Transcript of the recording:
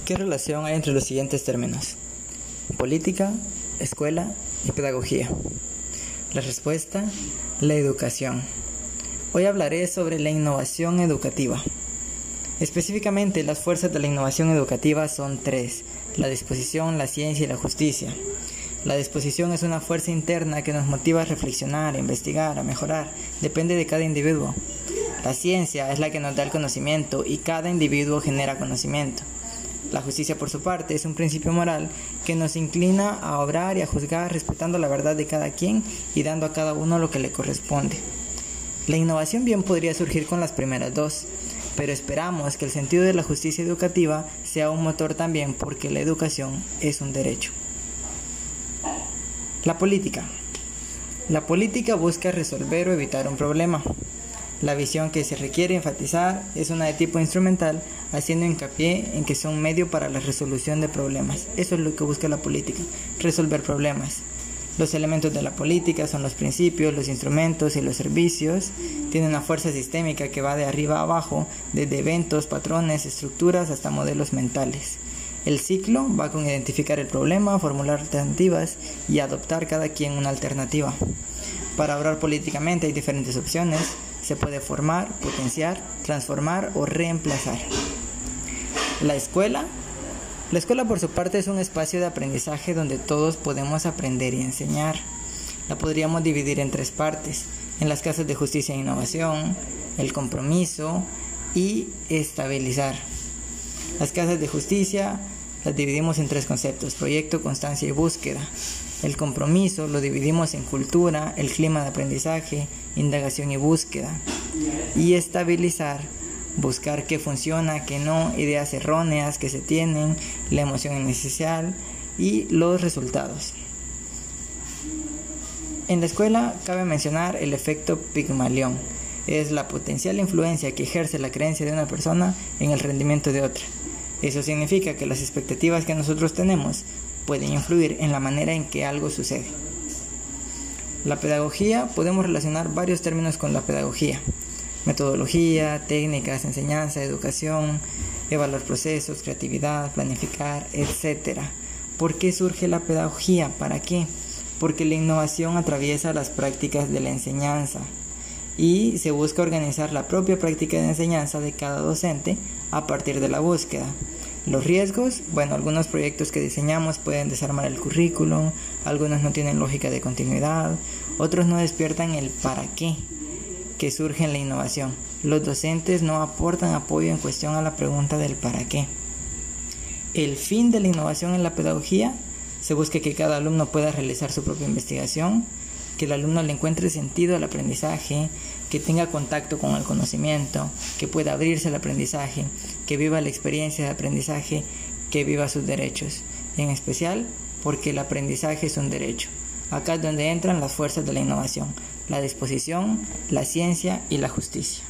¿Qué relación hay entre los siguientes términos? Política, escuela y pedagogía. La respuesta, la educación. Hoy hablaré sobre la innovación educativa. Específicamente, las fuerzas de la innovación educativa son tres, la disposición, la ciencia y la justicia. La disposición es una fuerza interna que nos motiva a reflexionar, a investigar, a mejorar, depende de cada individuo. La ciencia es la que nos da el conocimiento y cada individuo genera conocimiento. La justicia, por su parte, es un principio moral que nos inclina a obrar y a juzgar respetando la verdad de cada quien y dando a cada uno lo que le corresponde. La innovación bien podría surgir con las primeras dos, pero esperamos que el sentido de la justicia educativa sea un motor también porque la educación es un derecho. La política. La política busca resolver o evitar un problema. La visión que se requiere enfatizar es una de tipo instrumental, haciendo hincapié en que son medio para la resolución de problemas. Eso es lo que busca la política, resolver problemas. Los elementos de la política son los principios, los instrumentos y los servicios. Tiene una fuerza sistémica que va de arriba a abajo, desde eventos, patrones, estructuras hasta modelos mentales. El ciclo va con identificar el problema, formular alternativas y adoptar cada quien una alternativa. Para obrar políticamente hay diferentes opciones se puede formar, potenciar, transformar o reemplazar. La escuela. La escuela por su parte es un espacio de aprendizaje donde todos podemos aprender y enseñar. La podríamos dividir en tres partes. En las casas de justicia e innovación, el compromiso y estabilizar. Las casas de justicia las dividimos en tres conceptos, proyecto, constancia y búsqueda. El compromiso lo dividimos en cultura, el clima de aprendizaje, indagación y búsqueda. Y estabilizar, buscar qué funciona, qué no, ideas erróneas que se tienen, la emoción inicial y los resultados. En la escuela cabe mencionar el efecto Pigmalión. Es la potencial influencia que ejerce la creencia de una persona en el rendimiento de otra. Eso significa que las expectativas que nosotros tenemos pueden influir en la manera en que algo sucede. La pedagogía, podemos relacionar varios términos con la pedagogía. Metodología, técnicas, enseñanza, educación, evaluar procesos, creatividad, planificar, etc. ¿Por qué surge la pedagogía? ¿Para qué? Porque la innovación atraviesa las prácticas de la enseñanza y se busca organizar la propia práctica de enseñanza de cada docente a partir de la búsqueda. Los riesgos, bueno, algunos proyectos que diseñamos pueden desarmar el currículum, algunos no tienen lógica de continuidad, otros no despiertan el para qué que surge en la innovación. Los docentes no aportan apoyo en cuestión a la pregunta del para qué. El fin de la innovación en la pedagogía se busca que cada alumno pueda realizar su propia investigación, que el alumno le encuentre sentido al aprendizaje, que tenga contacto con el conocimiento, que pueda abrirse al aprendizaje, que viva la experiencia de aprendizaje, que viva sus derechos, en especial porque el aprendizaje es un derecho. Acá es donde entran las fuerzas de la innovación, la disposición, la ciencia y la justicia.